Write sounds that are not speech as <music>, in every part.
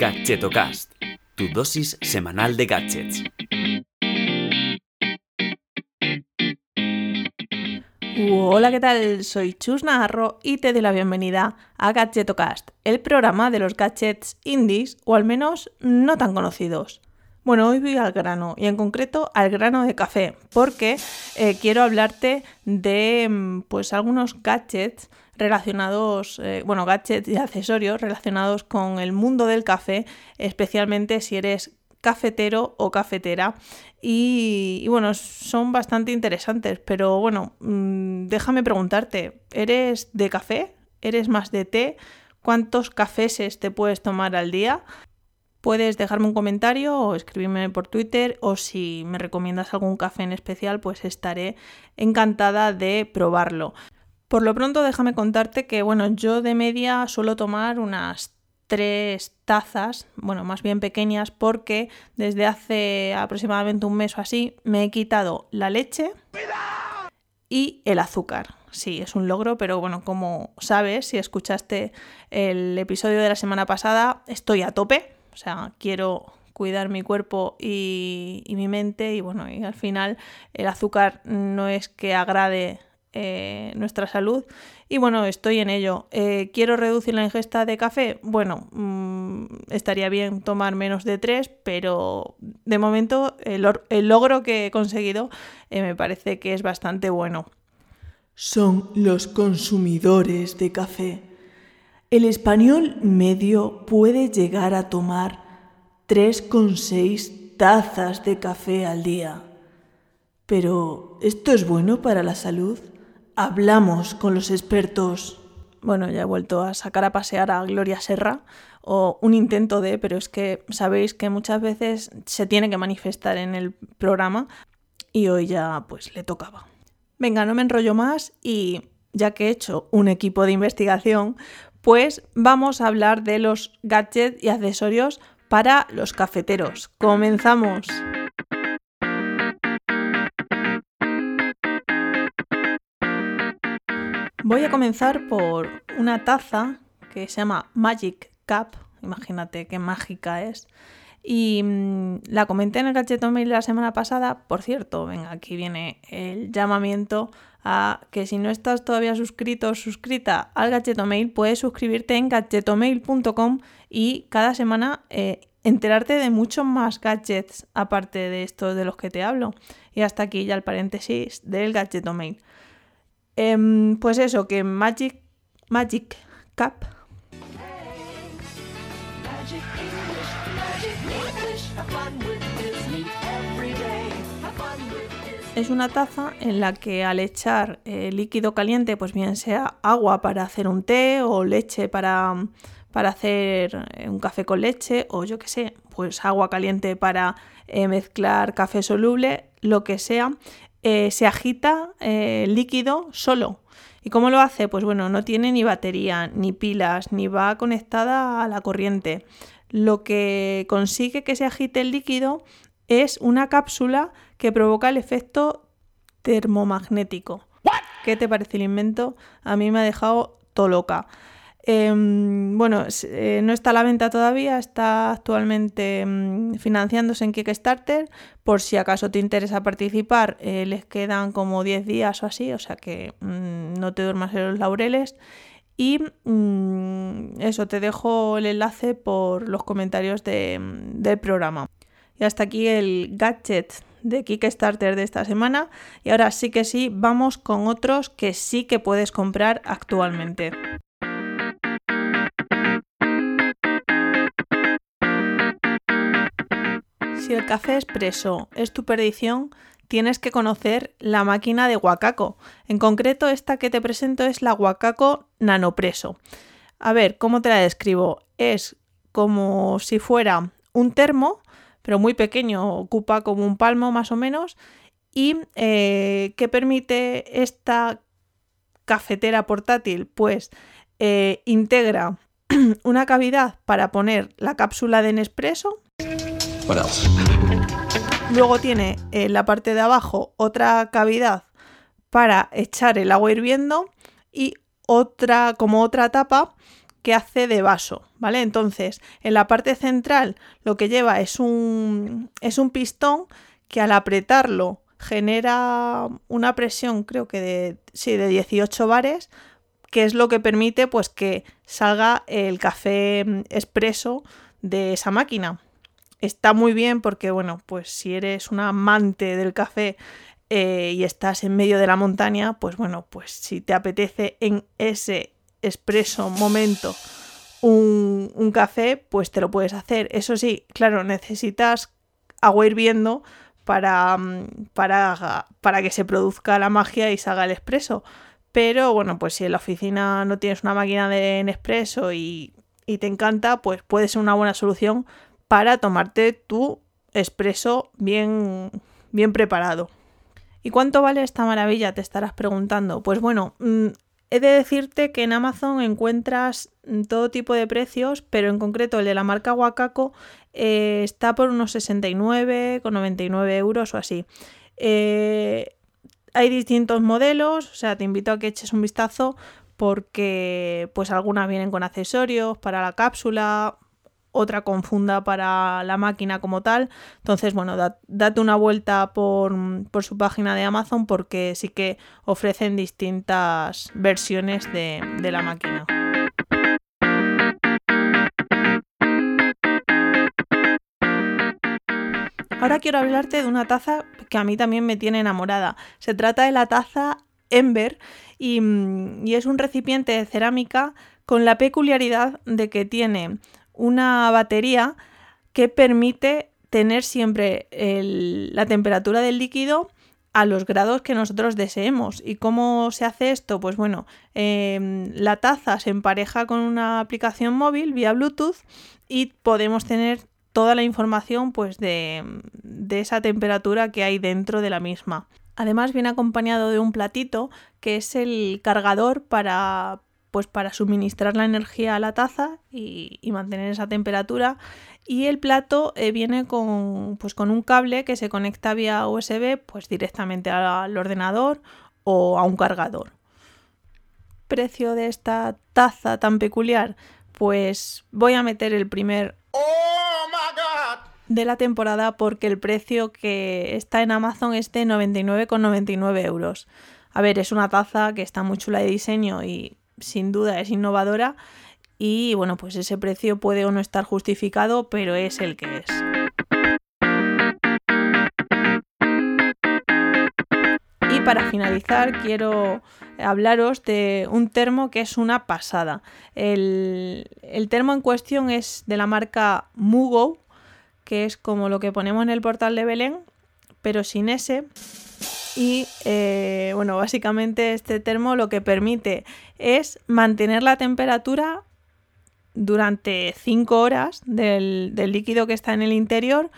Gadgetocast, tu dosis semanal de gadgets. Hola, ¿qué tal? Soy Chus Navarro y te doy la bienvenida a Gadgetocast, el programa de los gadgets indies o al menos no tan conocidos. Bueno, hoy voy al grano y en concreto al grano de café porque eh, quiero hablarte de mm, pues algunos gadgets relacionados, eh, bueno, gadgets y accesorios relacionados con el mundo del café, especialmente si eres cafetero o cafetera. Y, bueno, son bastante interesantes, pero bueno, mm, déjame preguntarte, ¿eres de café? ¿Eres más de té? ¿Cuántos cafés te puedes tomar al día? Puedes dejarme un comentario o escribirme por Twitter o si me recomiendas algún café en especial, pues estaré encantada de probarlo. Por lo pronto déjame contarte que bueno, yo de media suelo tomar unas tres tazas, bueno, más bien pequeñas, porque desde hace aproximadamente un mes o así me he quitado la leche y el azúcar. Sí, es un logro, pero bueno, como sabes, si escuchaste el episodio de la semana pasada, estoy a tope sea, quiero cuidar mi cuerpo y, mi mente y bueno, y al final el azúcar no es que agrade eh, nuestra salud y bueno, estoy en ello. Eh, ¿Quiero reducir la ingesta de café? Bueno, mm, estaría bien tomar menos de tres, pero de momento el, logro que he conseguido eh, me parece que es bastante bueno. Son los consumidores de café el español medio puede llegar a tomar 3,6 tazas de café al día. Pero, ¿esto es bueno para la salud? Hablamos con los expertos. Bueno, ya he vuelto a sacar a pasear a Gloria Serra, o un intento de, pero es que sabéis que muchas veces se tiene que manifestar en el programa y hoy ya pues le tocaba. Venga, no me enrollo más y ya que he hecho un equipo de investigación, pues vamos a hablar de los gadgets y accesorios para los cafeteros. ¡Comenzamos! Voy a comenzar por una taza que se llama Magic Cup. Imagínate qué mágica es. Y mm, la comenté en el Gadget Mail la semana pasada. Por cierto, venga, aquí viene el llamamiento a que si no estás todavía suscrito o suscrita al Gadgetomail, puedes suscribirte en gadgetomail.com y cada semana eh, enterarte de muchos más gadgets aparte de estos de los que te hablo. Y hasta aquí ya el paréntesis del Gadgetomail. Eh, pues eso, que Magic, Magic Cap es una taza en la que al echar eh, líquido caliente, pues bien sea agua para hacer un té o leche para, para hacer eh, un café con leche o yo que sé, pues agua caliente para eh, mezclar café soluble, lo que sea, se agita el líquido solo. ¿Y cómo lo hace? Pues bueno, no tiene ni batería, ni pilas, ni va conectada a la corriente. Lo que consigue que se agite el líquido es una cápsula que provoca el efecto termomagnético. ¿Qué te parece el invento? A mí me ha dejado todo loca. Em, bueno, eh, no está a la venta todavía, está actualmente em, financiándose en Kickstarter. Por si acaso te interesa participar, eh, les quedan como 10 días o así, o sea que mm, no te duermas en los laureles. Y mm, eso, te dejo el enlace por los comentarios del programa. Y hasta aquí el gadget de Kickstarter de esta semana. Y ahora sí que sí, vamos con otros que sí que puedes comprar actualmente. Si el café expreso es tu perdición, tienes que conocer la máquina de Wakako. En concreto, esta que te presento es la Wakako Nanopreso. A ver, ¿cómo te la describo? Es como si fuera un termo, pero muy pequeño, ocupa como un palmo más o menos, y eh, ¿qué permite esta cafetera portátil? Pues eh, integra <clears throat> una cavidad para poner la cápsula de Nespresso. Luego tiene en la parte de abajo otra cavidad para echar el agua hirviendo y otra como otra tapa que hace de vaso, ¿vale? Entonces, en la parte central lo que lleva es un, es un pistón que al apretarlo genera una presión, creo que de, sí, de 18 bares, que es lo que permite pues que salga el café expreso de esa máquina. Está muy bien porque, bueno, pues si eres un amante del café eh, y estás en medio de la montaña, pues bueno, pues si te apetece en ese expreso momento un, un café, pues te lo puedes hacer. Eso sí, claro, necesitas agua hirviendo para, para, para que se produzca la magia y salga el expreso. Pero bueno, pues si en la oficina no tienes una máquina de Nespresso y, y te encanta, pues puede ser una buena solución para tomarte tu expreso bien, bien preparado. ¿Y cuánto vale esta maravilla? Te estarás preguntando. Pues bueno, mm, he de decirte que en Amazon encuentras mm, todo tipo de precios, pero en concreto el de la marca Wakako eh, está por unos 69, con 99 euros o así. Eh, hay distintos modelos, o sea, te invito a que eches un vistazo porque pues algunas vienen con accesorios para la cápsula, otra con funda para la máquina como tal. Entonces, bueno, date una vuelta por, por, su página de Amazon porque sí que ofrecen distintas versiones de, de la máquina. Ahora quiero hablarte de una taza que a mí también me tiene enamorada. Se trata de la taza Ember y, y es un recipiente de cerámica con la peculiaridad de que tiene una batería que permite tener siempre la temperatura del líquido a los grados que nosotros deseemos. ¿Y cómo se hace esto? Pues bueno, em, la taza se empareja con una aplicación móvil vía Bluetooth y podemos tener toda la información pues de, de esa temperatura que hay dentro de la misma. Además viene acompañado de un platito que es el cargador para, pues para suministrar la energía a la taza y, y mantener esa temperatura. Y el plato eh, viene con, pues con un cable que se conecta vía USB pues directamente al ordenador o a un cargador. Precio de esta taza tan peculiar, pues voy a meter el primer de la temporada porque el precio que está en Amazon es de 99,99 euros. A ver, es una taza que está muy chula de diseño y sin duda es innovadora y bueno, pues ese precio puede o no estar justificado, pero es el que es. Y para finalizar quiero hablaros de un termo que es una pasada. El, el termo en cuestión es de la marca Mugo que es como lo que ponemos en el portal de Belén, pero sin ese. Y eh, bueno, básicamente este termo lo que permite es mantener la temperatura durante 5 horas del, líquido que está en el interior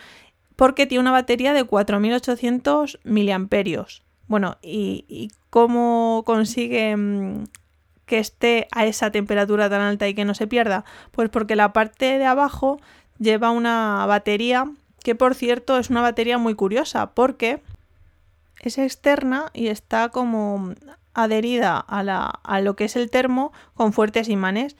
porque tiene una batería de 4800 miliamperios. Bueno, ¿y, ¿y, cómo consigue mm, que esté a esa temperatura tan alta y que no se pierda? Pues porque la parte de abajo lleva una batería que por cierto es una batería muy curiosa porque es externa y está como adherida a, la, a lo que es el termo con fuertes imanes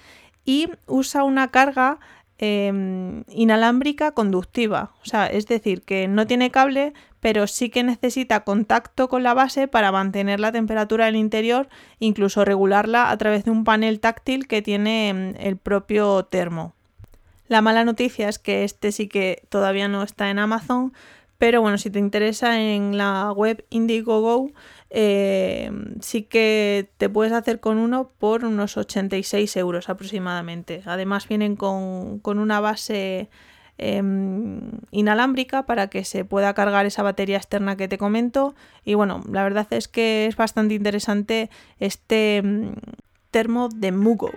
y usa una carga eh, inalámbrica conductiva. O sea, es decir, que no tiene cable, pero sí que necesita contacto con la base para mantener la temperatura del interior, incluso regularla a través de un panel táctil que tiene em, el propio termo. La mala noticia es que este sí que todavía no está en Amazon, pero bueno, si te interesa en la web Indiegogo, eh, sí que te puedes hacer con uno por unos 86 euros aproximadamente. Además vienen con, una base em, inalámbrica para que se pueda cargar esa batería externa que te comento. Y bueno, la verdad es que es bastante interesante este em, termo de Mugo.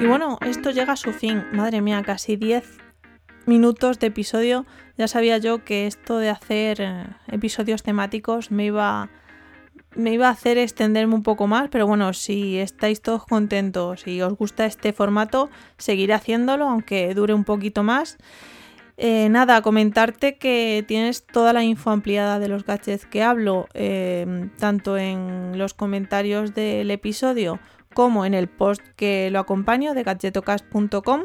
Y bueno, esto llega a su fin. Madre mía, casi 10 minutos de episodio. Ya sabía yo que esto de hacer eh, episodios temáticos me iba, me iba a hacer extenderme un poco más, pero bueno, si estáis todos contentos y os gusta este formato, seguiré haciéndolo, aunque dure un poquito más. Eh, nada, comentarte que tienes toda la info ampliada de los gadgets que hablo, eh, tanto en los comentarios del episodio como en el post que lo acompaño de gadgetocast.com.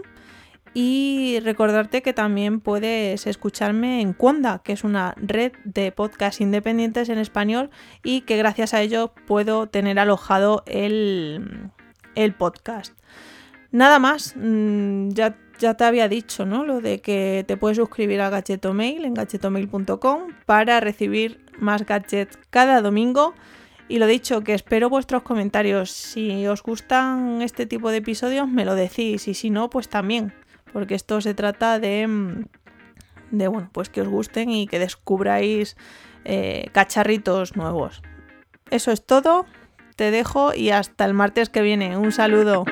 Y recordarte que también puedes escucharme en Cuonda, que es una red de podcasts independientes en español y que gracias a ello puedo tener alojado el, el podcast. Nada más, mm, ya, ya, te había dicho, ¿no? Lo de que te puedes suscribir a Gachetomail en gachetomail.com para recibir más gadgets cada domingo. Y lo dicho, que espero vuestros comentarios. Si os gustan este tipo de episodios, me lo decís. Y si no, pues también porque esto se trata de, mm, de bueno, pues que os gusten y que descubráis eh, cacharritos nuevos. Eso es todo, te dejo y hasta el martes que viene. Un saludo.